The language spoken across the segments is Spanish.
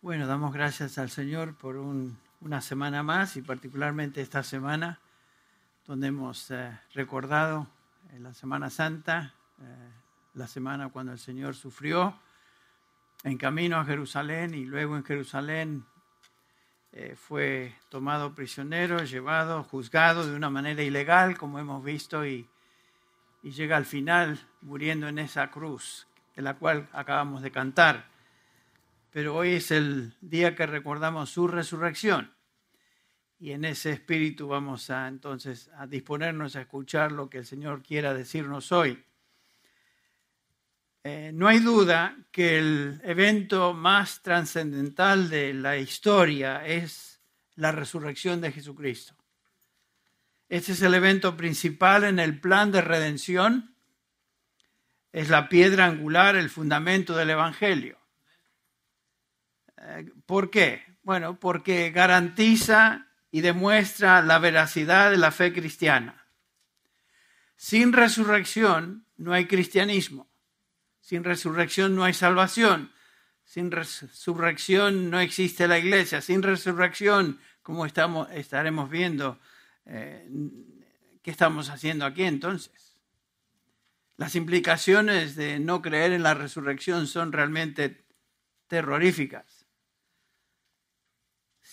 Bueno, damos gracias al Señor por una semana más y particularmente esta semana donde hemos eh, recordado en la Semana Santa, eh, la semana cuando el Señor sufrió en camino a Jerusalén y luego en Jerusalén eh, fue tomado prisionero, llevado, juzgado de una manera ilegal, como hemos visto, y, y llega al final muriendo en esa cruz, de la cual acabamos de cantar pero hoy es el día que recordamos su resurrección. Y en ese espíritu vamos a entonces a disponernos a escuchar lo que el Señor quiera decirnos hoy. Eh, no hay duda que el evento más trascendental de la historia es la resurrección de Jesucristo. Este es el evento principal en el plan de redención. Es la piedra angular, el fundamento del Evangelio. ¿Por qué? Bueno, porque garantiza y demuestra la veracidad de la fe cristiana. Sin resurrección no hay cristianismo. Sin resurrección no hay salvación. Sin resurrección no existe la iglesia. Sin resurrección, como estamos, estaremos viendo, eh, ¿qué estamos haciendo aquí entonces? Las implicaciones de no creer en la resurrección son realmente terroríficas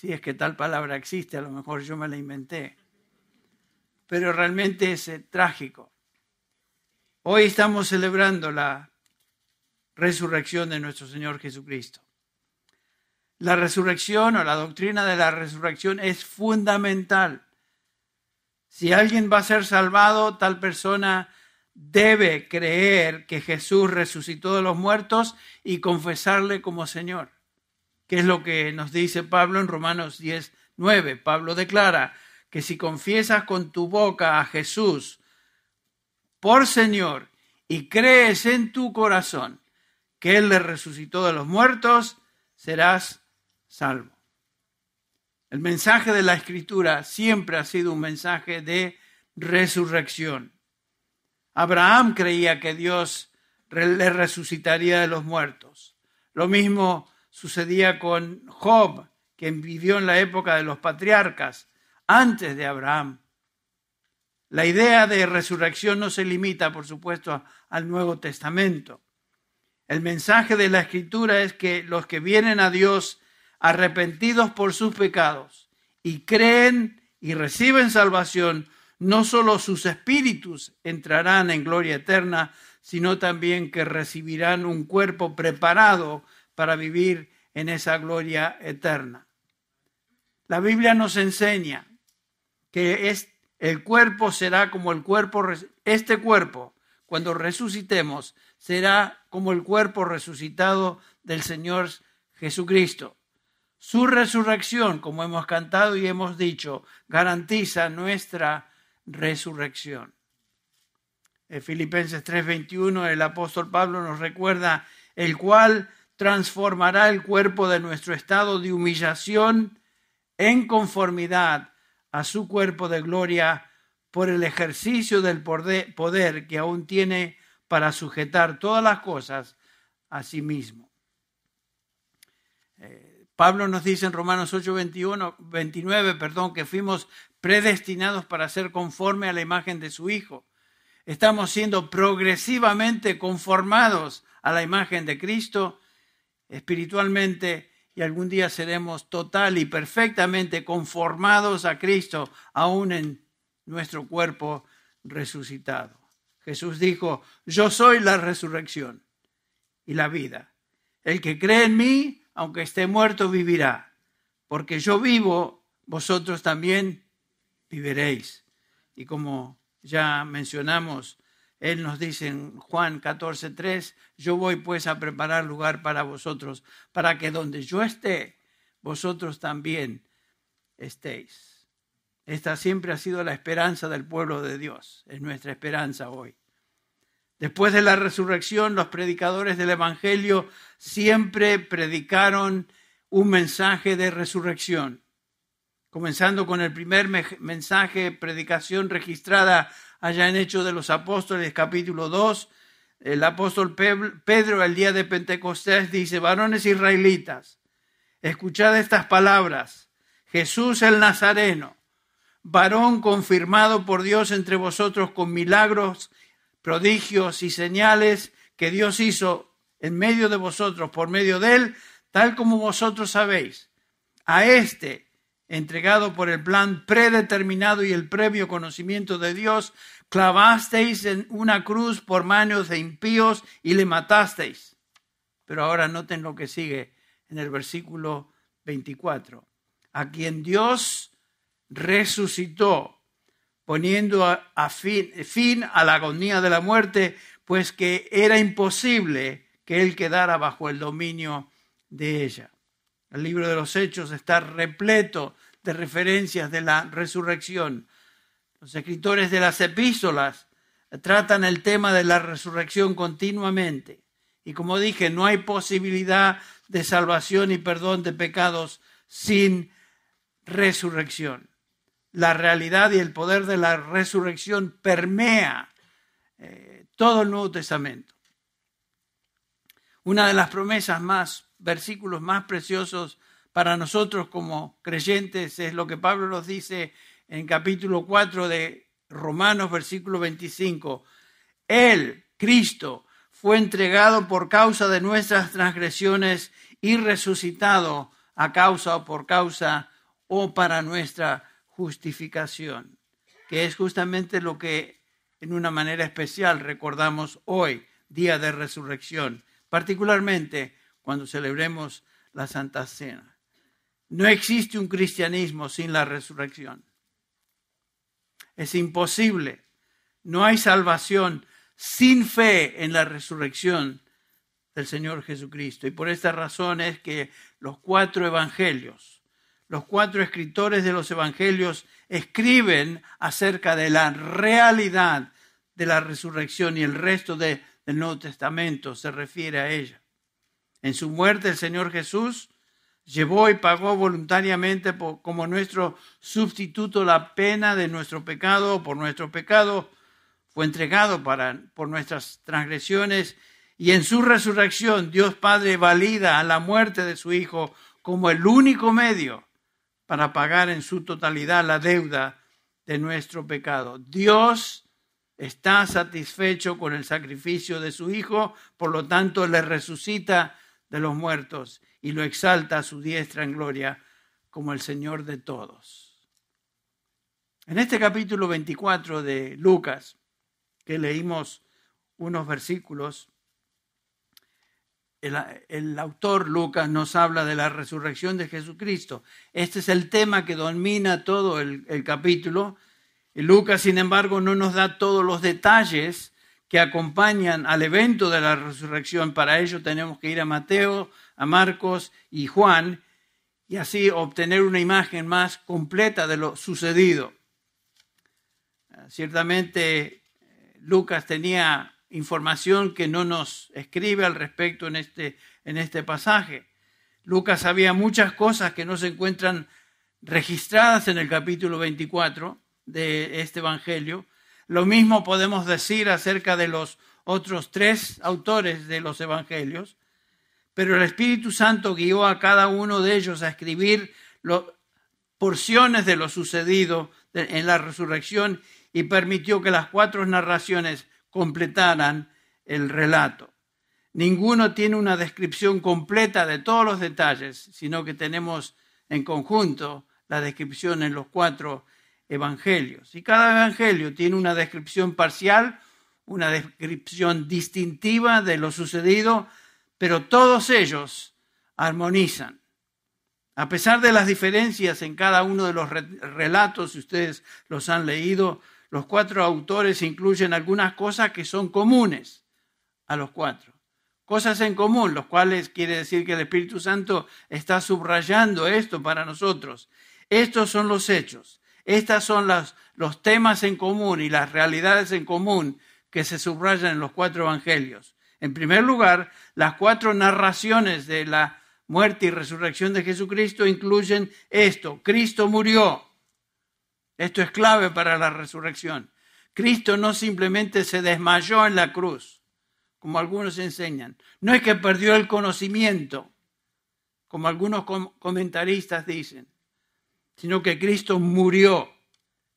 si es que tal palabra existe, a lo mejor yo me la inventé. Pero realmente es eh, trágico. Hoy estamos celebrando la resurrección de nuestro Señor Jesucristo. La resurrección o la doctrina de la resurrección es fundamental. Si alguien va a ser salvado, tal persona debe creer que Jesús resucitó de los muertos y confesarle como Señor que es lo que nos dice Pablo en Romanos 10, 9. Pablo declara que si confiesas con tu boca a Jesús por Señor y crees en tu corazón que Él le resucitó de los muertos, serás salvo. El mensaje de la Escritura siempre ha sido un mensaje de resurrección. Abraham creía que Dios le resucitaría de los muertos. Lo mismo sucedía con Job, quien vivió en la época de los patriarcas, antes de Abraham. La idea de resurrección no se limita, por supuesto, al Nuevo Testamento. El mensaje de la Escritura es que los que vienen a Dios arrepentidos por sus pecados y creen y reciben salvación, no solo sus espíritus entrarán en gloria eterna, sino también que recibirán un cuerpo preparado para vivir en esa gloria eterna. La Biblia nos enseña que es, el cuerpo será como el cuerpo, este cuerpo, cuando resucitemos, será como el cuerpo resucitado del Señor Jesucristo. Su resurrección, como hemos cantado y hemos dicho, garantiza nuestra resurrección. En Filipenses 3:21 el apóstol Pablo nos recuerda el cual transformará el cuerpo de nuestro estado de humillación en conformidad a su cuerpo de gloria por el ejercicio del poder que aún tiene para sujetar todas las cosas a sí mismo. Eh, Pablo nos dice en Romanos 8, 21, 29, perdón, que fuimos predestinados para ser conforme a la imagen de su Hijo. Estamos siendo progresivamente conformados a la imagen de Cristo espiritualmente y algún día seremos total y perfectamente conformados a Cristo, aún en nuestro cuerpo resucitado. Jesús dijo, yo soy la resurrección y la vida. El que cree en mí, aunque esté muerto, vivirá. Porque yo vivo, vosotros también viviréis. Y como ya mencionamos, él nos dice en Juan 14:3, yo voy pues a preparar lugar para vosotros, para que donde yo esté, vosotros también estéis. Esta siempre ha sido la esperanza del pueblo de Dios, es nuestra esperanza hoy. Después de la resurrección, los predicadores del Evangelio siempre predicaron un mensaje de resurrección, comenzando con el primer mensaje, predicación registrada allá en Hechos de los Apóstoles, capítulo 2, el apóstol Pedro el día de Pentecostés dice, varones israelitas, escuchad estas palabras. Jesús el Nazareno, varón confirmado por Dios entre vosotros con milagros, prodigios y señales que Dios hizo en medio de vosotros por medio de él, tal como vosotros sabéis. A este, entregado por el plan predeterminado y el previo conocimiento de Dios, clavasteis en una cruz por manos de impíos y le matasteis. Pero ahora noten lo que sigue en el versículo 24. A quien Dios resucitó, poniendo a, fin, fin a la agonía de la muerte, pues que era imposible que él quedara bajo el dominio de ella. El libro de los Hechos está repleto de referencias de la resurrección. Los escritores de las epístolas tratan el tema de la resurrección continuamente. Y como dije, no hay posibilidad de salvación y perdón de pecados sin resurrección. La realidad y el poder de la resurrección permea eh, todo el Nuevo Testamento. Una de las promesas más, versículos más preciosos para nosotros como creyentes es lo que Pablo nos dice en capítulo 4 de Romanos, versículo 25. Él, Cristo, fue entregado por causa de nuestras transgresiones y resucitado a causa o por causa o para nuestra justificación, que es justamente lo que en una manera especial recordamos hoy, día de resurrección, particularmente cuando celebremos la Santa Cena. No existe un cristianismo sin la resurrección. Es imposible. No hay salvación sin fe en la resurrección del Señor Jesucristo. Y por esta razón es que los cuatro evangelios, los cuatro escritores de los evangelios escriben acerca de la realidad de la resurrección y el resto del Nuevo Testamento se refiere a ella. En su muerte el Señor Jesús llevó y pagó voluntariamente como nuestro sustituto la pena de nuestro pecado, por nuestro pecado, fue entregado para, por nuestras transgresiones y en su resurrección Dios Padre valida a la muerte de su Hijo como el único medio para pagar en su totalidad la deuda de nuestro pecado. Dios está satisfecho con el sacrificio de su Hijo, por lo tanto le resucita de los muertos y lo exalta a su diestra en gloria como el Señor de todos. En este capítulo 24 de Lucas, que leímos unos versículos, el, autor Lucas nos habla de la resurrección de Jesucristo. Este es el tema que domina todo el, el capítulo. Y Lucas, sin embargo, no nos da todos los detalles que acompañan al evento de la resurrección. Para ello tenemos que ir a Mateo, a Marcos y Juan y así obtener una imagen más completa de lo sucedido. Ciertamente Lucas tenía información que no nos escribe al respecto en este, en este pasaje. Lucas sabía muchas cosas que no se encuentran registradas en el capítulo 24 de este Evangelio. Lo mismo podemos decir acerca de los otros tres autores de los Evangelios, pero el Espíritu Santo guió a cada uno de ellos a escribir porciones de lo sucedido en la resurrección y permitió que las cuatro narraciones completaran el relato. Ninguno tiene una descripción completa de todos los detalles, sino que tenemos en conjunto la descripción en los cuatro evangelios. Y cada evangelio tiene una descripción parcial, una descripción distintiva de lo sucedido, pero todos ellos armonizan. A pesar de las diferencias en cada uno de los relatos, si ustedes los han leído, los cuatro autores incluyen algunas cosas que son comunes a los cuatro. Cosas en común, los cuales quiere decir que el Espíritu Santo está subrayando esto para nosotros. Estos son los hechos. Estos son los temas en común y las realidades en común que se subrayan en los cuatro evangelios. En primer lugar, las cuatro narraciones de la muerte y resurrección de Jesucristo incluyen esto. Cristo murió, esto es clave para la resurrección. Cristo no simplemente se desmayó en la cruz, como algunos enseñan. No es que perdió el conocimiento. como algunos comentaristas dicen, sino que Cristo murió.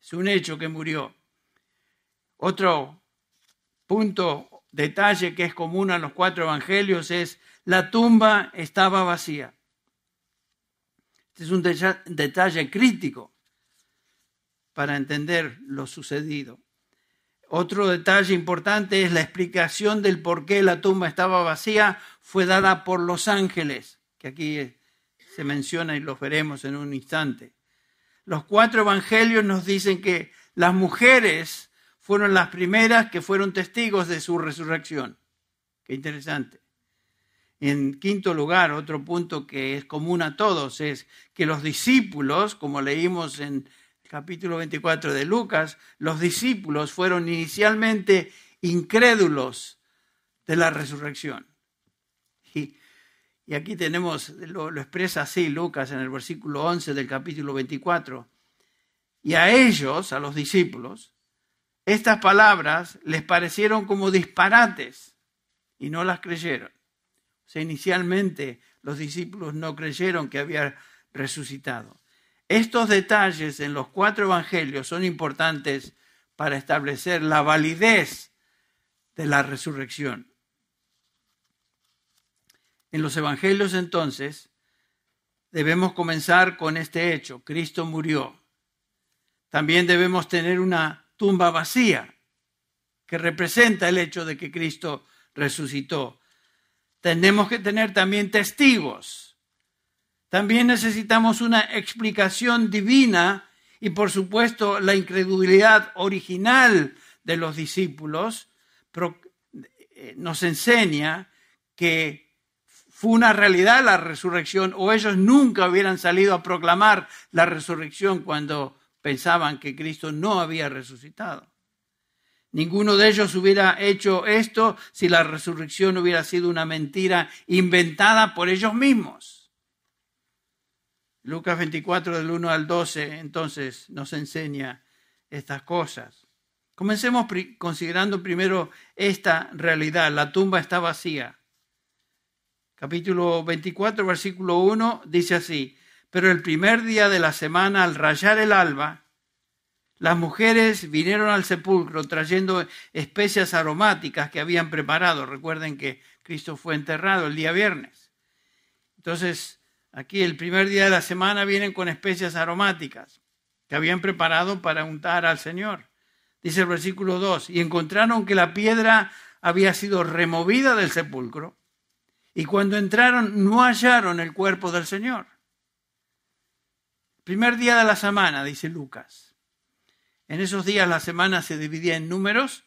Es un hecho que murió. Otro punto, detalle que es común a los cuatro evangelios es la tumba estaba vacía. Este es un detalle crítico para entender lo sucedido. Otro detalle importante es la explicación del por qué la tumba estaba vacía fue dada por los ángeles, que aquí se menciona y los veremos en un instante. Los cuatro evangelios nos dicen que las mujeres fueron las primeras que fueron testigos de su resurrección. Qué interesante. En quinto lugar, otro punto que es común a todos es que los discípulos, como leímos en el capítulo 24 de Lucas, los discípulos fueron inicialmente incrédulos de la resurrección. Y, aquí tenemos, lo, lo expresa así Lucas en el versículo 11 del capítulo 24. Y a ellos, a los discípulos, estas palabras les parecieron como disparates y no las creyeron. O sea, inicialmente los discípulos no creyeron que había resucitado. Estos detalles en los cuatro evangelios son importantes para establecer la validez de la resurrección. En los evangelios entonces debemos comenzar con este hecho. Cristo murió. También debemos tener una tumba vacía, que representa el hecho de que Cristo resucitó. Tenemos que tener también testigos. También necesitamos una explicación divina y por supuesto la incredulidad original de los discípulos eh, nos enseña que fue una realidad la resurrección o ellos nunca hubieran salido a proclamar la resurrección cuando pensaban que Cristo no había resucitado. Ninguno de ellos hubiera hecho esto si la resurrección hubiera sido una mentira inventada por ellos mismos. Lucas 24 del 1 al 12 entonces nos enseña estas cosas. Comencemos considerando primero esta realidad. La tumba está vacía. Capítulo 24, versículo 1 dice así, pero el primer día de la semana, al rayar el alba, las mujeres vinieron al sepulcro trayendo especias aromáticas que habían preparado. Recuerden que Cristo fue enterrado el día viernes. Entonces, aquí el primer día de la semana vienen con especias aromáticas que habían preparado para untar al Señor. Dice el versículo 2, y encontraron que la piedra había sido removida del sepulcro, y cuando entraron no hallaron el cuerpo del Señor. Primer día de la semana, dice Lucas. En esos días la semana se dividía en números,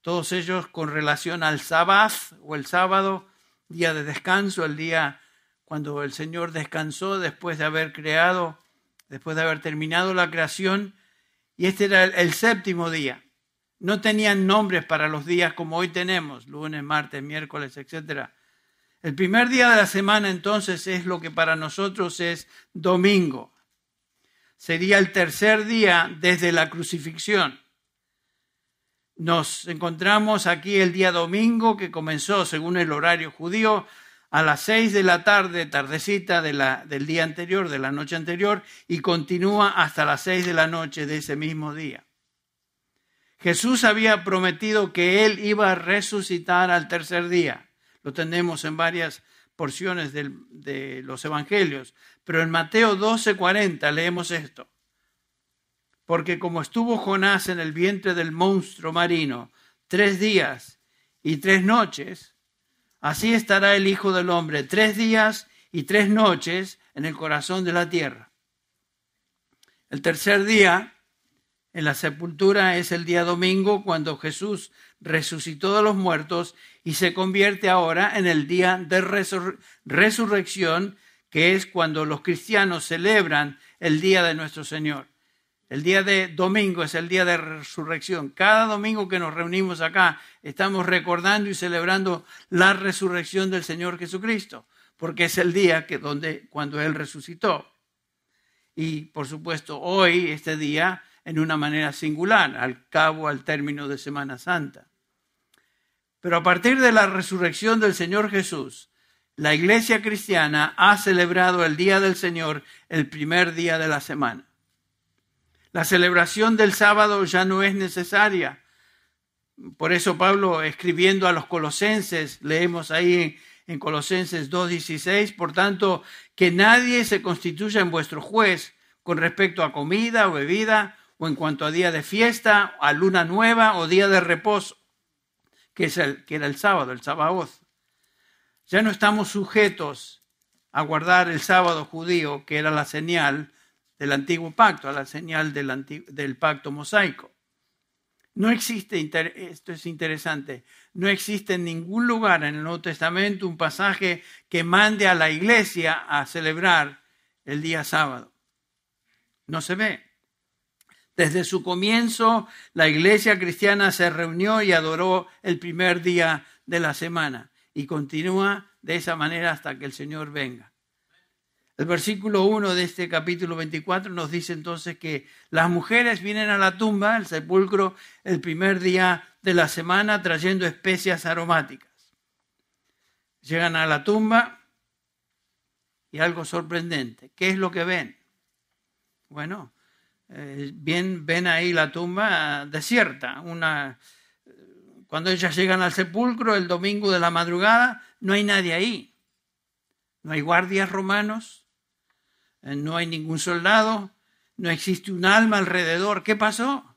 todos ellos con relación al sábado o el sábado, día de descanso, el día cuando el Señor descansó después de haber creado, después de haber terminado la creación, y este era el, séptimo día. No tenían nombres para los días como hoy tenemos, lunes, martes, miércoles, etc. El primer día de la semana entonces es lo que para nosotros es domingo sería el tercer día desde la crucifixión. Nos encontramos aquí el día domingo que comenzó, según el horario judío, a las seis de la tarde, tardecita del día anterior, de la noche anterior, y continúa hasta las seis de la noche de ese mismo día. Jesús había prometido que Él iba a resucitar al tercer día. Lo tenemos en varias porciones de los evangelios. Pero en Mateo 12:40 leemos esto. Porque como estuvo Jonás en el vientre del monstruo marino tres días y tres noches, así estará el Hijo del Hombre tres días y tres noches en el corazón de la tierra. El tercer día en la sepultura es el día domingo cuando Jesús resucitó de los muertos y se convierte ahora en el día de resurrección que es cuando los cristianos celebran el día de nuestro Señor. El día de domingo es el día de resurrección. Cada domingo que nos reunimos acá estamos recordando y celebrando la resurrección del Señor Jesucristo, porque es el día que donde cuando él resucitó. Y por supuesto, hoy este día en una manera singular, al cabo al término de Semana Santa. Pero a partir de la resurrección del Señor Jesús, la iglesia cristiana ha celebrado el Día del Señor el primer día de la semana. La celebración del sábado ya no es necesaria. Por eso Pablo, escribiendo a los colosenses, leemos ahí en Colosenses 2.16, por tanto, que nadie se constituya en vuestro juez con respecto a comida o bebida, o en cuanto a día de fiesta, a luna nueva o día de reposo, que, es el, que era el sábado, el sábado. Ya no estamos sujetos a guardar el sábado judío, que era la señal del antiguo pacto, a la señal del, del pacto mosaico. No existe, esto es interesante, no existe en ningún lugar en el Nuevo Testamento un pasaje que mande a la iglesia a celebrar el día sábado. No se ve. Desde su comienzo, la iglesia cristiana se reunió y adoró el primer día de la semana y continúa de esa manera hasta que el Señor venga. El versículo 1 de este capítulo 24 nos dice entonces que las mujeres vienen a la tumba, al sepulcro, el primer día de la semana trayendo especias aromáticas. Llegan a la tumba y algo sorprendente. ¿Qué es lo que ven? Bueno, eh, ven ahí la tumba desierta. Una, cuando ellas llegan al sepulcro el domingo de la madrugada, no hay nadie ahí. No hay guardias romanos, eh, no hay ningún soldado, no existe un alma alrededor. ¿Qué pasó?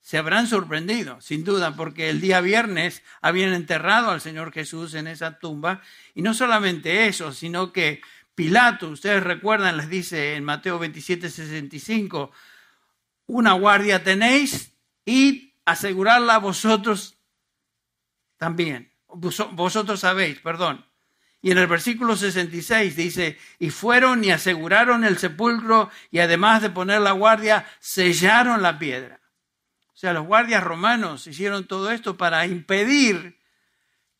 Se habrán sorprendido, sin duda, porque el día viernes habían enterrado al Señor Jesús en esa tumba. Y no solamente eso, sino que Pilato, ustedes recuerdan, les dice en Mateo 27, 65, una guardia tenéis y asegurarla vosotros también. Vosotros sabéis, perdón. Y en el versículo 66 dice, y fueron y aseguraron el sepulcro y además de poner la guardia, sellaron la piedra. O sea, los guardias romanos hicieron todo esto para impedir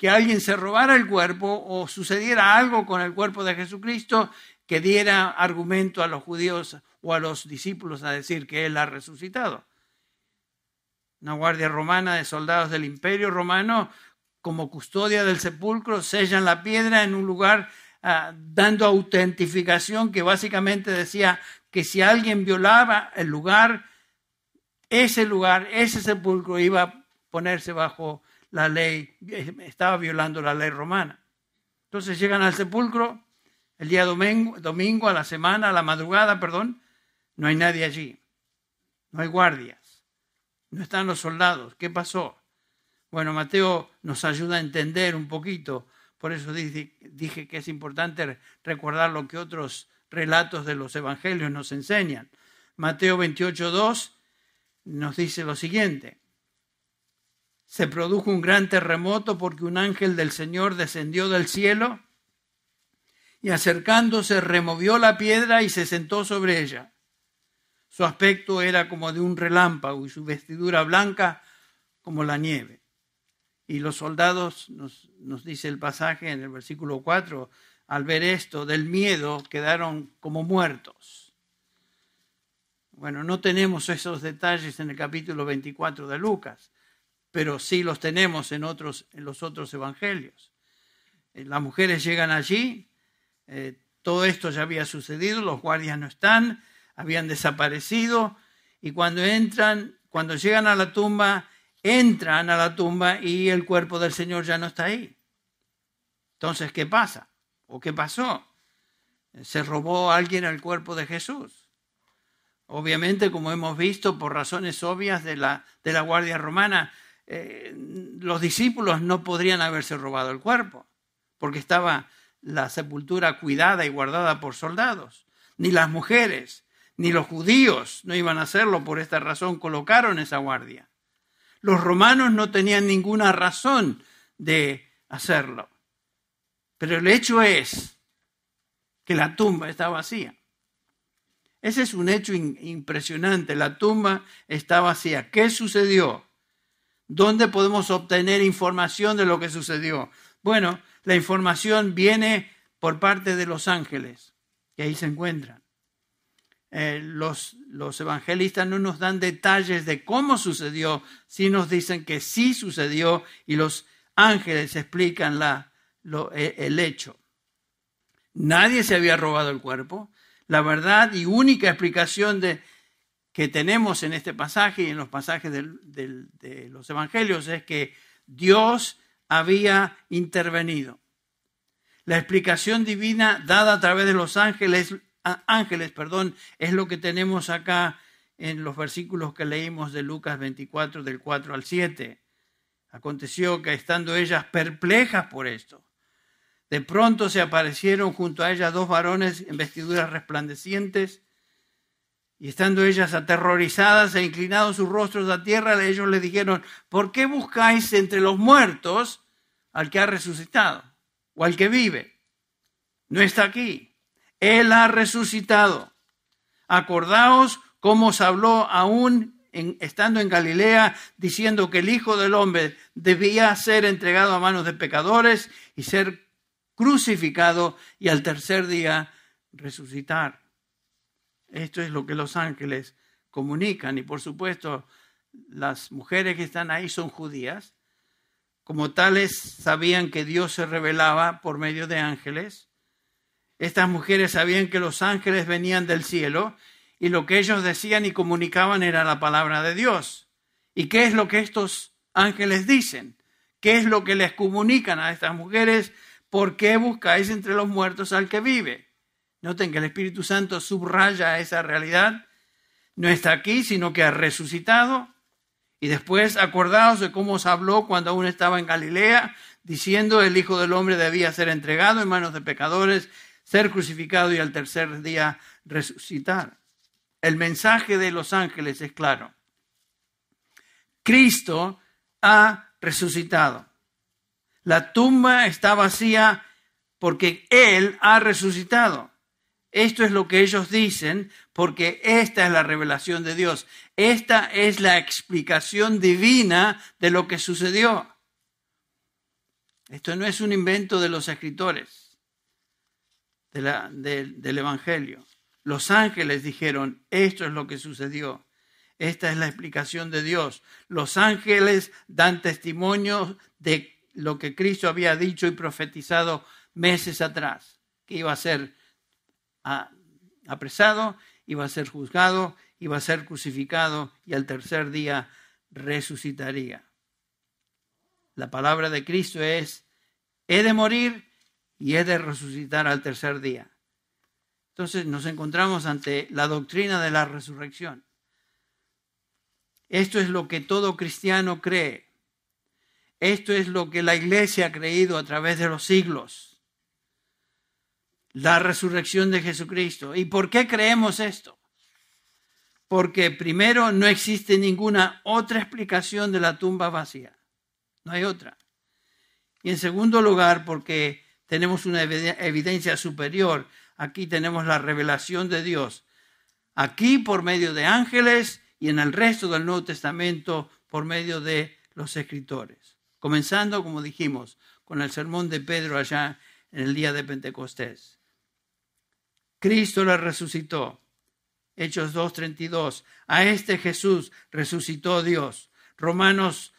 que alguien se robara el cuerpo o sucediera algo con el cuerpo de Jesucristo que diera argumento a los judíos o a los discípulos a decir que Él ha resucitado. Una guardia romana de soldados del imperio romano como custodia del sepulcro, sellan la piedra en un lugar ah, dando autentificación que básicamente decía que si alguien violaba el lugar, ese lugar, ese sepulcro iba a ponerse bajo la ley, estaba violando la ley romana. Entonces llegan al sepulcro el día domingo, domingo a la semana, a la madrugada, perdón, no hay nadie allí, no hay guardias, no están los soldados. ¿Qué pasó? Bueno, Mateo nos ayuda a entender un poquito, por eso dije, que es importante recordar lo que otros relatos de los evangelios nos enseñan. Mateo 28, 2 nos dice lo siguiente. Se produjo un gran terremoto porque un ángel del Señor descendió del cielo y acercándose removió la piedra y se sentó sobre ella. Su aspecto era como de un relámpago y su vestidura blanca como la nieve. Y los soldados, nos, nos dice el pasaje en el versículo 4, al ver esto del miedo quedaron como muertos. Bueno, no tenemos esos detalles en el capítulo 24 de Lucas, pero sí los tenemos en, otros, en los otros evangelios. Eh, las mujeres llegan allí, eh, todo esto ya había sucedido, los guardias no están, habían desaparecido, y cuando entran, cuando llegan a la tumba, entran a la tumba y el cuerpo del Señor ya no está ahí. Entonces, ¿qué pasa? ¿O qué pasó? ¿Se robó alguien el cuerpo de Jesús? Obviamente, como hemos visto, por razones obvias de la, de la Guardia Romana, eh, los discípulos no podrían haberse robado el cuerpo, porque estaba la sepultura cuidada y guardada por soldados. Ni las mujeres, ni los judíos no iban a hacerlo, por esta razón colocaron esa guardia. Los romanos no tenían ninguna razón de hacerlo. Pero el hecho es que la tumba está vacía. Ese es un hecho impresionante. La tumba está vacía. ¿Qué sucedió? ¿Dónde podemos obtener información de lo que sucedió? Bueno, la información viene por parte de los ángeles, que ahí se encuentran. Eh, los, evangelistas no nos dan detalles de cómo sucedió, sí nos dicen que sí sucedió y los ángeles explican e, el hecho. Nadie se había robado el cuerpo. La verdad y única explicación de, que tenemos en este pasaje y en los pasajes de los evangelios es que Dios había intervenido. La explicación divina dada a través de los ángeles, ángeles, perdón, es lo que tenemos acá en los versículos que leímos de Lucas 24 del 4 al 7. Aconteció que estando ellas perplejas por esto, de pronto se aparecieron junto a ellas dos varones en vestiduras resplandecientes, y estando ellas aterrorizadas e inclinados sus rostros a tierra, ellos le dijeron, ¿por qué buscáis entre los muertos al que ha resucitado o al que vive? No está aquí. Él ha resucitado. Acordaos cómo os habló aún estando en Galilea, diciendo que el Hijo del Hombre debía ser entregado a manos de pecadores y ser crucificado y al tercer día resucitar. Esto es lo que los ángeles comunican y por supuesto las mujeres que están ahí son judías. Como tales sabían que Dios se revelaba por medio de ángeles. Estas mujeres sabían que los ángeles venían del cielo y lo que ellos decían y comunicaban era la palabra de Dios. ¿Y qué es lo que estos ángeles dicen? ¿Qué es lo que les comunican a estas mujeres? ¿Por qué buscáis entre los muertos al que vive? Noten que el Espíritu Santo subraya esa realidad. No está aquí, sino que ha resucitado. Y después acordaos de cómo os habló cuando aún estaba en Galilea, diciendo el Hijo del Hombre debía ser entregado en manos de pecadores, ser crucificado y al tercer día resucitar. El mensaje de los ángeles es claro. Cristo ha resucitado. La tumba está vacía porque Él ha resucitado. Esto es lo que ellos dicen porque esta es la revelación de Dios. Esta es la explicación divina de lo que sucedió. Esto no es un invento de los escritores del Evangelio. Los ángeles dijeron, esto es lo que sucedió. Esta es la explicación de Dios. Los ángeles dan testimonio de lo que Cristo había dicho y profetizado meses atrás, que iba a ser apresado, iba a ser juzgado, iba a ser crucificado y al tercer día resucitaría. La palabra de Cristo es, he de morir y he de resucitar al tercer día. Entonces nos encontramos ante la doctrina de la resurrección. Esto es lo que todo cristiano cree. Esto es lo que la iglesia ha creído a través de los siglos la resurrección de Jesucristo. ¿Y por qué creemos esto? Porque primero no existe ninguna otra explicación de la tumba vacía. No hay otra. Y en segundo lugar, porque tenemos una evidencia superior. Aquí tenemos la revelación de Dios. Aquí por medio de ángeles y en el resto del Nuevo Testamento por medio de los escritores. Comenzando, como dijimos, con el sermón de Pedro allá en el día de Pentecostés. Cristo la resucitó. Hechos 2.32. A este Jesús resucitó Dios. Romanos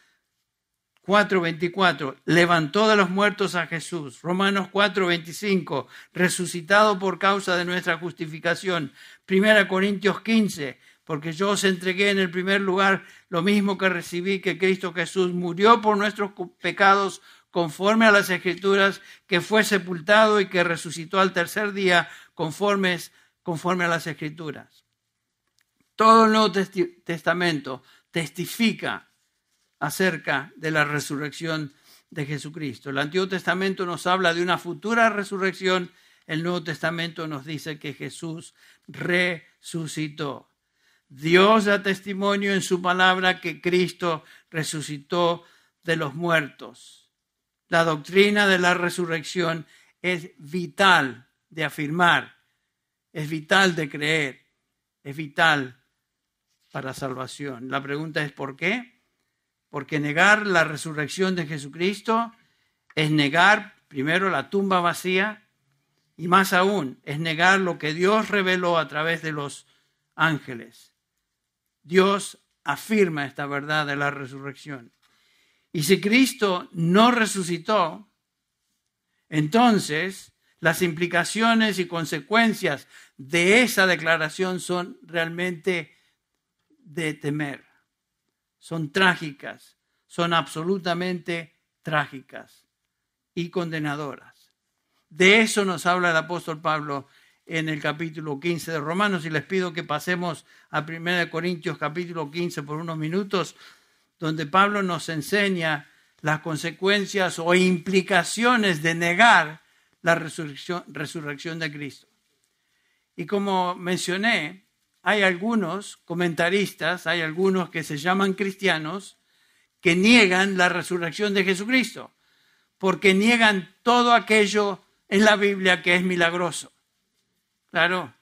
4.24. Levantó de los muertos a Jesús. Romanos 4.25. Resucitado por causa de nuestra justificación. Primera Corintios 15. Porque yo os entregué en el primer lugar lo mismo que recibí, que Cristo Jesús murió por nuestros pecados conforme a las escrituras, que fue sepultado y que resucitó al tercer día conforme, conforme a las escrituras. Todo el Nuevo Testamento testifica acerca de la resurrección de Jesucristo. El Antiguo Testamento nos habla de una futura resurrección, el Nuevo Testamento nos dice que Jesús resucitó. Dios da testimonio en su palabra que Cristo resucitó de los muertos. La doctrina de la resurrección es vital de afirmar, es vital de creer, es vital para salvación. La pregunta es ¿por qué? Porque negar la resurrección de Jesucristo es negar primero la tumba vacía y más aún es negar lo que Dios reveló a través de los ángeles. Dios afirma esta verdad de la resurrección. Y si Cristo no resucitó, entonces las implicaciones y consecuencias de esa declaración son realmente de temer. Son trágicas, son absolutamente trágicas y condenadoras. De eso nos habla el apóstol Pablo en el capítulo 15 de Romanos y les pido que pasemos a 1 Corintios capítulo 15 por unos minutos, donde Pablo nos enseña las consecuencias o implicaciones de negar la resurrección, resurrección de Cristo. Y como mencioné, hay algunos comentaristas, hay algunos que se llaman cristianos, que niegan la resurrección de Jesucristo, porque niegan todo aquello en la Biblia que es milagroso. Claro,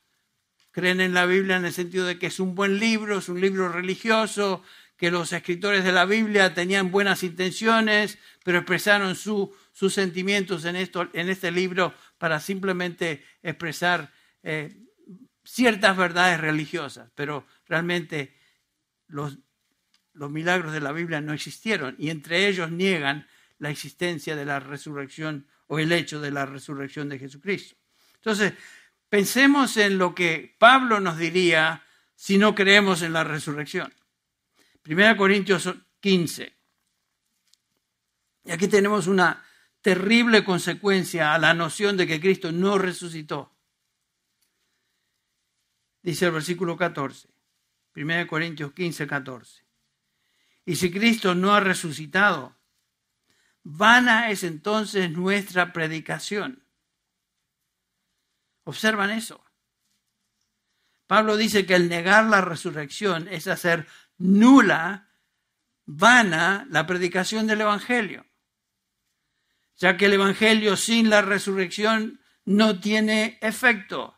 creen en la Biblia en el sentido de que es un buen libro, es un libro religioso, que los escritores de la Biblia tenían buenas intenciones, pero expresaron sus sentimientos en, esto, en este libro para simplemente expresar eh, ciertas verdades religiosas, pero realmente los, los milagros de la Biblia no existieron y entre ellos niegan la existencia de la resurrección o el hecho de la resurrección de Jesucristo. Entonces, pensemos en lo que Pablo nos diría si no creemos en la resurrección. 1 Corintios 15. Y aquí tenemos una terrible consecuencia a la noción de que Cristo no resucitó dice el versículo 14, 1 Corintios 15, 14. Y si Cristo no ha resucitado, vana es entonces nuestra predicación. Observan eso. Pablo dice que el negar la resurrección es hacer nula, vana la predicación del Evangelio, ya que el Evangelio sin la resurrección no tiene efecto.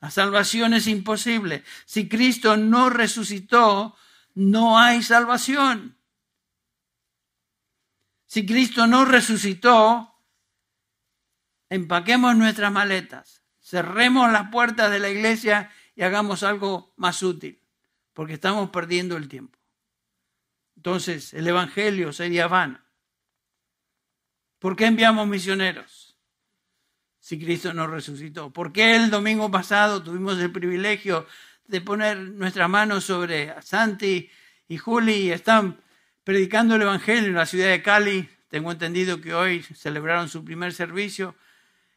La salvación es imposible. Si Cristo no resucitó, no hay salvación. Si Cristo no resucitó, empaquemos nuestras maletas, cerremos las puertas de la iglesia y hagamos algo más útil, porque estamos perdiendo el tiempo. Entonces, el Evangelio sería vano. ¿Por qué enviamos misioneros? si Cristo no resucitó? ¿Por qué el domingo pasado tuvimos el privilegio de poner nuestras manos sobre Santi y Juli y están predicando el Evangelio en la ciudad de Cali? Tengo entendido que hoy celebraron su primer servicio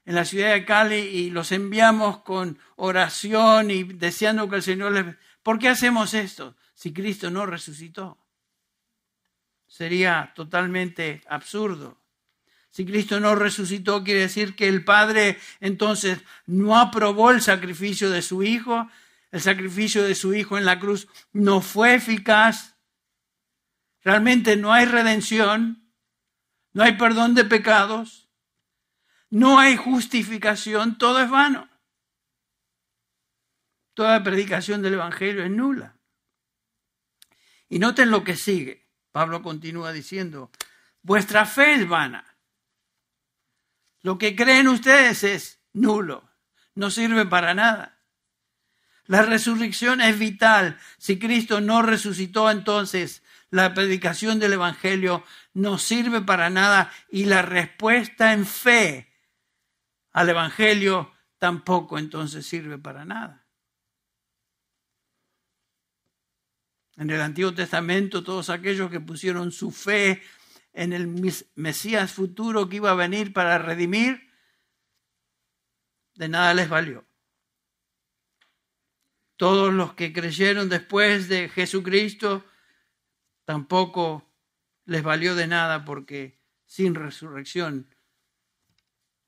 en la ciudad de Cali y los enviamos con oración y deseando que el Señor les... ¿Por qué hacemos esto si Cristo no resucitó? Sería totalmente absurdo. Si Cristo no resucitó, quiere decir que el Padre entonces no aprobó el sacrificio de su Hijo. El sacrificio de su Hijo en la cruz no fue eficaz. Realmente no hay redención, no hay perdón de pecados, no hay justificación, todo es vano. Toda predicación del Evangelio es nula. Y noten lo que sigue. Pablo continúa diciendo, vuestra fe es vana. Lo que creen ustedes es nulo, no sirve para nada. La resurrección es vital. Si Cristo no resucitó, entonces la predicación del Evangelio no sirve para nada y la respuesta en fe al Evangelio tampoco entonces sirve para nada. En el Antiguo Testamento, todos aquellos que pusieron su fe en el Mesías futuro que iba a venir para redimir, de nada les valió. Todos los que creyeron después de Jesucristo tampoco les valió de nada porque sin resurrección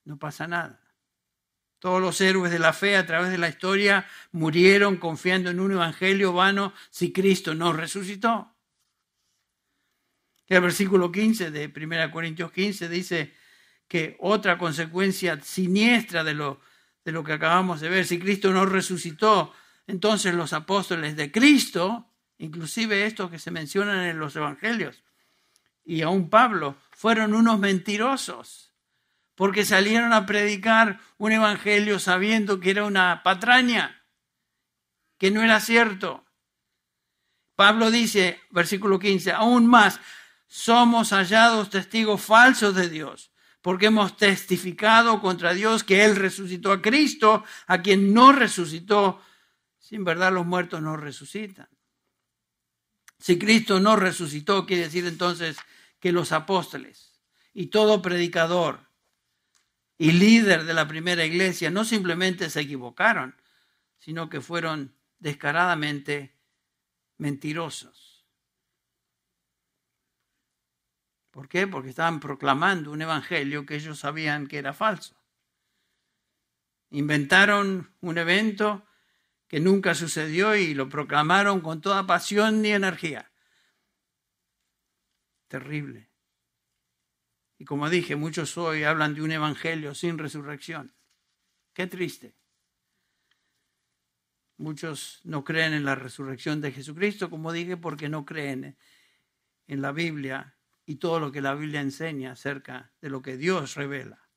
no pasa nada. Todos los héroes de la fe a través de la historia murieron confiando en un evangelio vano si Cristo no resucitó. El versículo 15 de 1 Corintios 15 dice que otra consecuencia siniestra de lo, de lo que acabamos de ver, si Cristo no resucitó, entonces los apóstoles de Cristo, inclusive estos que se mencionan en los evangelios, y aún Pablo, fueron unos mentirosos, porque salieron a predicar un evangelio sabiendo que era una patraña, que no era cierto. Pablo dice, versículo 15, aún más, somos hallados testigos falsos de Dios, porque hemos testificado contra Dios que Él resucitó a Cristo, a quien no resucitó. Sin verdad los muertos no resucitan. Si Cristo no resucitó, quiere decir entonces que los apóstoles y todo predicador y líder de la primera iglesia no simplemente se equivocaron, sino que fueron descaradamente mentirosos. ¿Por qué? Porque estaban proclamando un evangelio que ellos sabían que era falso. Inventaron un evento que nunca sucedió y lo proclamaron con toda pasión y energía. Terrible. Y como dije, muchos hoy hablan de un evangelio sin resurrección. Qué triste. Muchos no creen en la resurrección de Jesucristo, como dije, porque no creen en la Biblia y todo lo que la Biblia enseña acerca de lo que Dios revela.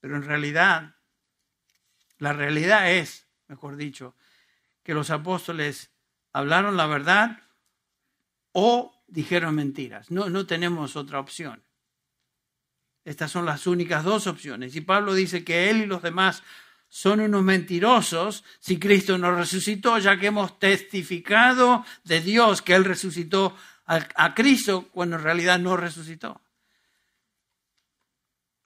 Pero en realidad, la realidad es, mejor dicho, que los apóstoles hablaron la verdad o dijeron mentiras. No, no tenemos otra opción. Estas son las únicas dos opciones. Y Pablo dice que él y los demás son unos mentirosos si Cristo no resucitó, ya que hemos testificado de Dios que Él resucitó a, Cristo cuando en realidad no resucitó.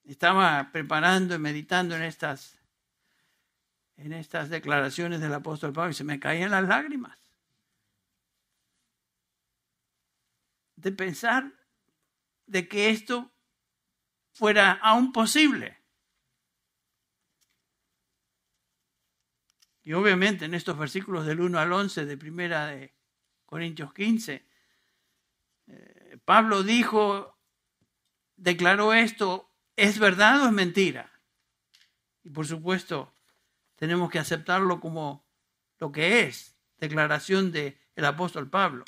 Estaba preparando y meditando en estas, en estas declaraciones del apóstol Pablo y se me caían las lágrimas. De pensar de que esto fuera aún posible. Y obviamente en estos versículos del 1 al 11 de primera de Corintios 15, eh, Pablo dijo, declaró esto, ¿es verdad o es mentira? Y por supuesto, tenemos que aceptarlo como lo que es, declaración del el apóstol Pablo.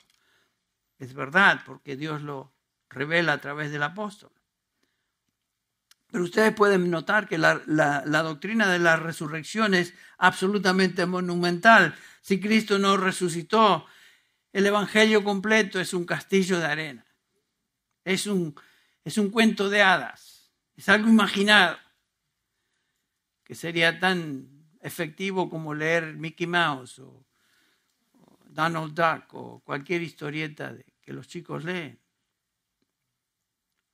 Es verdad, porque Dios lo revela a través del apóstol. Pero ustedes pueden notar que la, doctrina de la resurrección es absolutamente monumental. Si Cristo no resucitó, el Evangelio completo es un castillo de arena. Es un, es un cuento de hadas. Es algo imaginado que sería tan efectivo como leer Mickey Mouse o, Donald Duck o cualquier historieta que los chicos leen.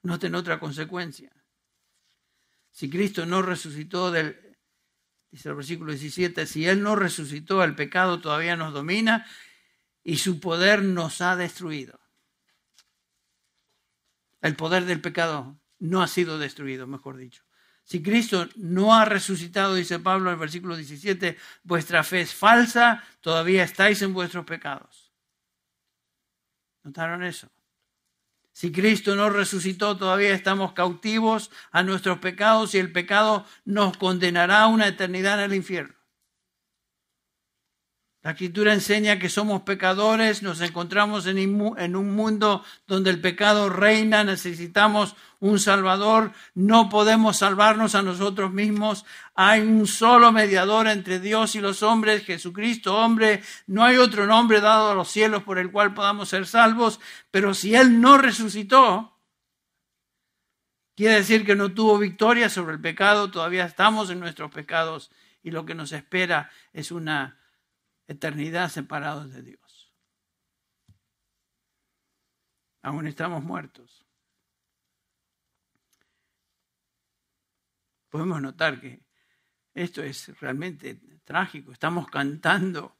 Noten otra consecuencia. Si Cristo no resucitó del, dice el versículo 17, si Él no resucitó, el pecado todavía nos domina y su poder nos ha destruido. El poder del pecado no ha sido destruido, mejor dicho. Si Cristo no ha resucitado, dice Pablo en el versículo 17, vuestra fe es falsa, todavía estáis en vuestros pecados. ¿Notaron eso? Si Cristo no resucitó, todavía estamos cautivos a nuestros pecados y el pecado nos condenará a una eternidad en el infierno. La escritura enseña que somos pecadores, nos encontramos en, un mundo donde el pecado reina, necesitamos un Salvador, no podemos salvarnos a nosotros mismos, hay un solo mediador entre Dios y los hombres, Jesucristo hombre, no hay otro nombre dado a los cielos por el cual podamos ser salvos, pero si Él no resucitó, quiere decir que no tuvo victoria sobre el pecado, todavía estamos en nuestros pecados y lo que nos espera es una eternidad separados de Dios. Aún estamos muertos. Podemos notar que esto es realmente trágico. Estamos cantando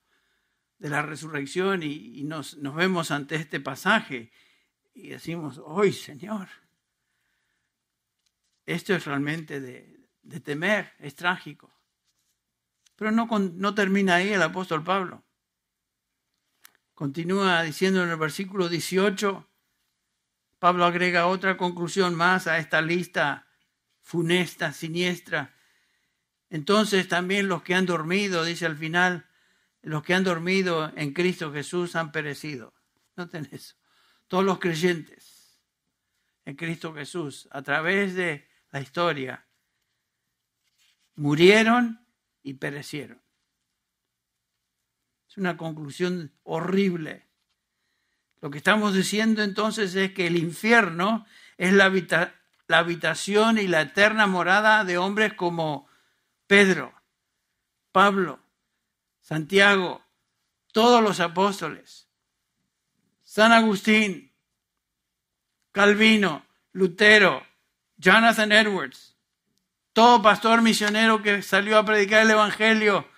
de la resurrección y, nos, vemos ante este pasaje y decimos, hoy Señor, esto es realmente de temer, es trágico. Pero no, no termina ahí el apóstol Pablo. Continúa diciendo en el versículo 18, Pablo agrega otra conclusión más a esta lista funesta, siniestra. Entonces también los que han dormido, dice al final, los que han dormido en Cristo Jesús han perecido. Noten eso. Todos los creyentes en Cristo Jesús, a través de la historia, murieron y perecieron. Es una conclusión horrible. Lo que estamos diciendo entonces es que el infierno es la, la habitación y la eterna morada de hombres como Pedro, Pablo, Santiago, todos los apóstoles, San Agustín, Calvino, Lutero, Jonathan Edwards, todo pastor misionero que salió a predicar el Evangelio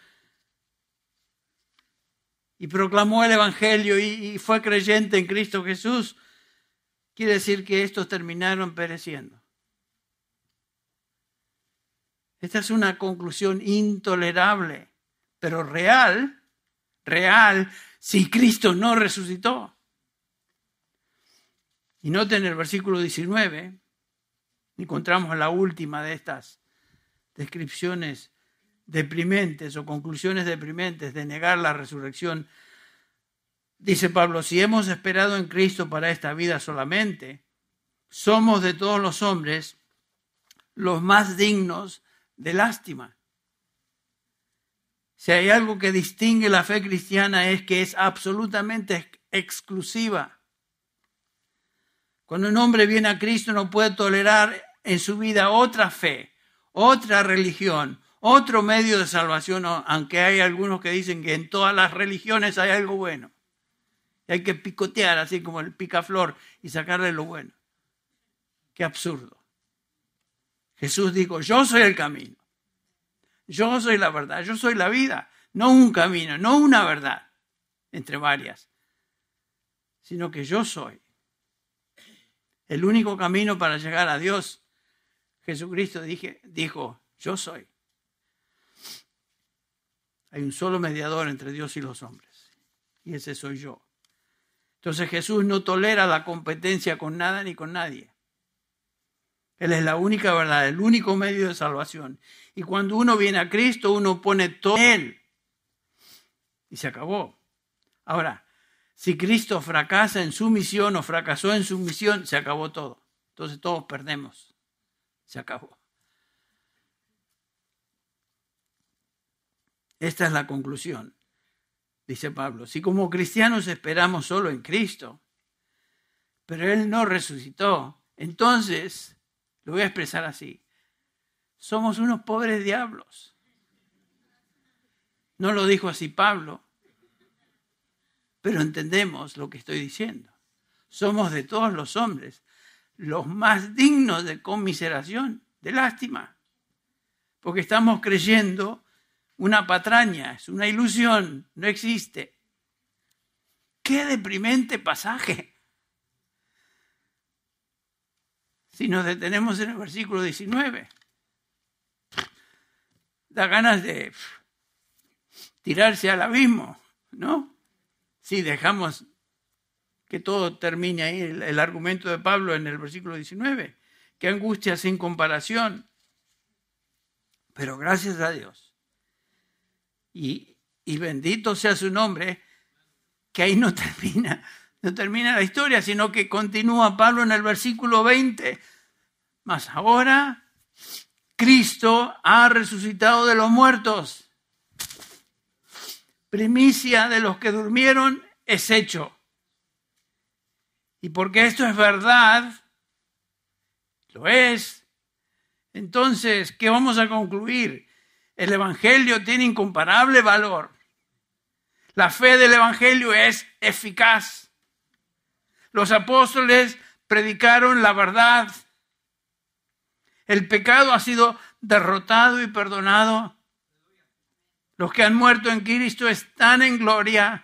y proclamó el Evangelio y, fue creyente en Cristo Jesús, quiere decir que estos terminaron pereciendo. Esta es una conclusión intolerable, pero real, real, si Cristo no resucitó. Y noten el versículo 19, encontramos la última de estas descripciones deprimentes o conclusiones deprimentes de negar la resurrección. Dice Pablo, si hemos esperado en Cristo para esta vida solamente, somos de todos los hombres los más dignos de lástima. Si hay algo que distingue la fe cristiana es que es absolutamente exclusiva. Cuando un hombre viene a Cristo no puede tolerar en su vida otra fe, otra religión, otro medio de salvación, aunque hay algunos que dicen que en todas las religiones hay algo bueno. Y hay que picotear así como el picaflor y sacarle lo bueno. Qué absurdo. Jesús dijo, yo soy el camino. Yo soy la verdad, yo soy la vida. No un camino, no una verdad, entre varias, sino que yo soy el único camino para llegar a Dios. Jesucristo dije, dijo, yo soy. Hay un solo mediador entre Dios y los hombres, y ese soy yo. Entonces Jesús no tolera la competencia con nada ni con nadie. Él es la única verdad, el único medio de salvación. Y cuando uno viene a Cristo, uno pone todo en Él. Y se acabó. Ahora, si Cristo fracasa en su misión o fracasó en su misión, se acabó todo. Entonces todos perdemos. Se acabó. Esta es la conclusión, dice Pablo. Si como cristianos esperamos solo en Cristo, pero Él no resucitó, entonces, lo voy a expresar así, somos unos pobres diablos. No lo dijo así Pablo, pero entendemos lo que estoy diciendo. Somos de todos los hombres los más dignos de conmiseración, de lástima, porque estamos creyendo una patraña, es una ilusión, no existe. Qué deprimente pasaje. Si nos detenemos en el versículo 19, da ganas de tirarse al abismo, ¿no? Si dejamos que todo termine ahí, el, argumento de Pablo en el versículo 19, qué angustia sin comparación. Pero gracias a Dios. Y, y bendito sea su nombre, que ahí no termina, no termina la historia, sino que continúa Pablo en el versículo 20. Mas ahora Cristo ha resucitado de los muertos primicia de los que durmieron es hecho. Y porque esto es verdad, lo es, entonces, ¿qué vamos a concluir? El Evangelio tiene incomparable valor. La fe del Evangelio es eficaz. Los apóstoles predicaron la verdad. El pecado ha sido derrotado y perdonado los que han muerto en Cristo están en gloria.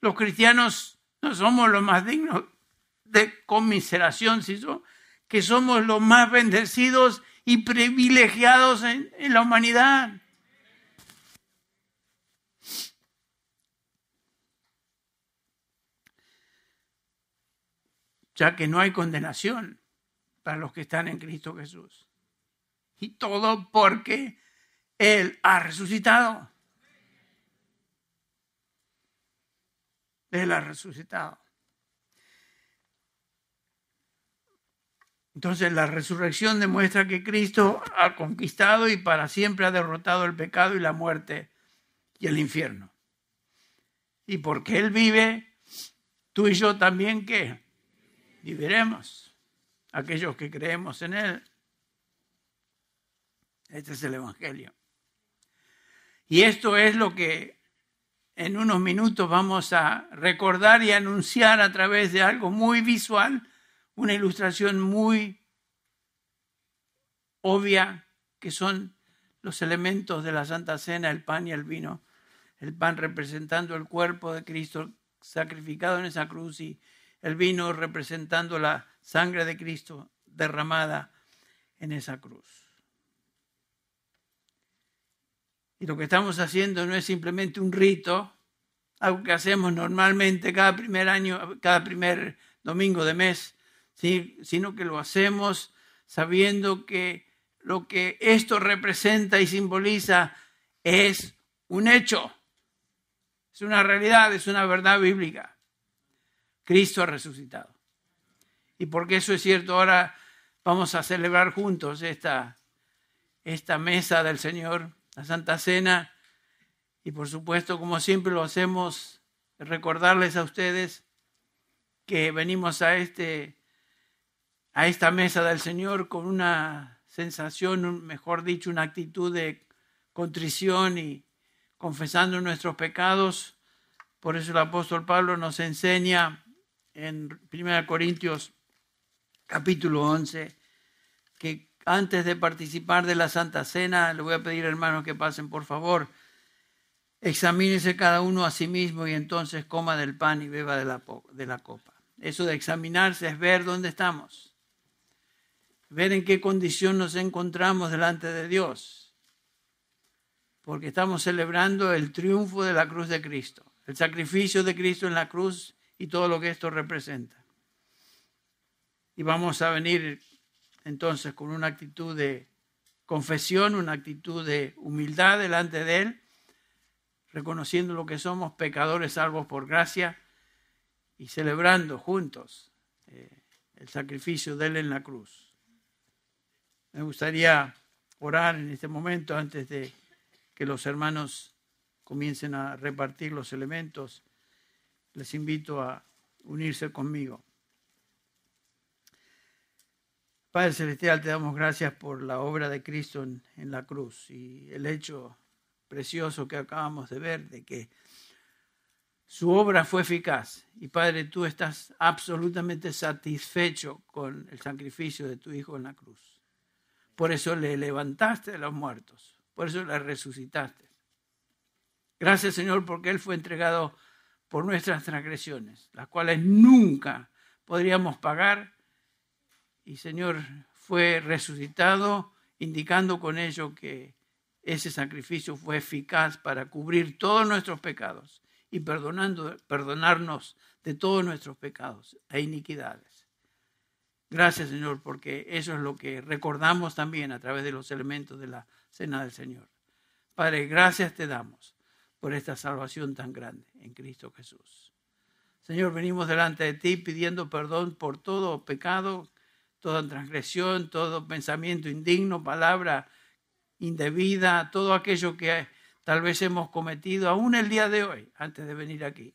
Los cristianos no somos los más dignos de conmiseración, sino que somos los más bendecidos y privilegiados en, en la humanidad. Ya que no hay condenación para los que están en Cristo Jesús. Y todo porque Él ha resucitado. Él ha resucitado. Entonces la resurrección demuestra que Cristo ha conquistado y para siempre ha derrotado el pecado y la muerte y el infierno. Y porque Él vive, tú y yo también qué? Viviremos. Aquellos que creemos en Él. Este es el Evangelio. Y esto es lo que en unos minutos vamos a recordar y anunciar a través de algo muy visual, una ilustración muy obvia, que son los elementos de la Santa Cena, el pan y el vino. El pan representando el cuerpo de Cristo sacrificado en esa cruz y el vino representando la sangre de Cristo derramada en esa cruz. Y lo que estamos haciendo no es simplemente un rito, algo que hacemos normalmente cada primer año, cada primer domingo de mes, sino que lo hacemos sabiendo que lo que esto representa y simboliza es un hecho, es una realidad, es una verdad bíblica. Cristo ha resucitado. Y porque eso es cierto, ahora vamos a celebrar juntos esta, esta mesa del Señor, la Santa Cena. Y por supuesto, como siempre lo hacemos, recordarles a ustedes que venimos a, este, a esta mesa del Señor con una sensación, mejor dicho, una actitud de contrición y confesando nuestros pecados. Por eso el apóstol Pablo nos enseña en 1 Corintios capítulo 11 que antes de participar de la Santa Cena, le voy a pedir hermanos que pasen por favor, examínese cada uno a sí mismo y entonces coma del pan y beba de la, de la copa. Eso de examinarse es ver dónde estamos ver en qué condición nos encontramos delante de Dios. Porque estamos celebrando el triunfo de la cruz de Cristo, el sacrificio de Cristo en la cruz y todo lo que esto representa. Y vamos a venir entonces con una actitud de confesión, una actitud de humildad delante de Él, reconociendo lo que somos, pecadores salvos por gracia, y celebrando juntos eh, el sacrificio de Él en la cruz. Me gustaría orar en este momento antes de que los hermanos comiencen a repartir los elementos. Les invito a unirse conmigo. Padre Celestial, te damos gracias por la obra de Cristo en, la cruz y el hecho precioso que acabamos de ver de que su obra fue eficaz. Y Padre, tú estás absolutamente satisfecho con el sacrificio de tu Hijo en la cruz. Por eso le levantaste de los muertos. Por eso le resucitaste. Gracias Señor porque Él fue entregado por nuestras transgresiones, las cuales nunca podríamos pagar. Y Señor fue resucitado, indicando con ello que ese sacrificio fue eficaz para cubrir todos nuestros pecados y perdonando, perdonarnos de todos nuestros pecados e iniquidades. Gracias, Señor, porque eso es lo que recordamos también a través de los elementos de la cena del Señor. Padre, gracias te damos por esta salvación tan grande en Cristo Jesús. Señor, venimos delante de ti pidiendo perdón por todo pecado, toda transgresión, todo pensamiento indigno, palabra indebida, todo aquello que tal vez hemos cometido aún el día de hoy, antes de venir aquí.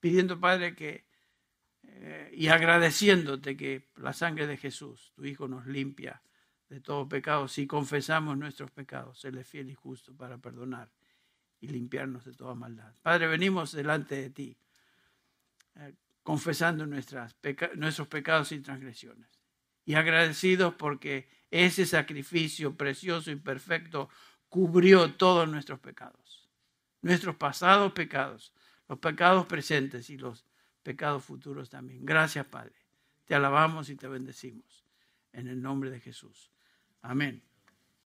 Pidiendo, Padre, que eh, y agradeciéndote que la sangre de Jesús, tu Hijo, nos limpia de todo pecado. Si confesamos nuestros pecados, Él es fiel y justo para perdonar y limpiarnos de toda maldad. Padre, venimos delante de ti, eh, confesando nuestras nuestros pecados y transgresiones. Y agradecidos porque ese sacrificio precioso y perfecto cubrió todos nuestros pecados, nuestros pasados pecados, los pecados presentes y los pecados futuros también. Gracias, Padre. Te alabamos y te bendecimos. En el nombre de Jesús. Amén.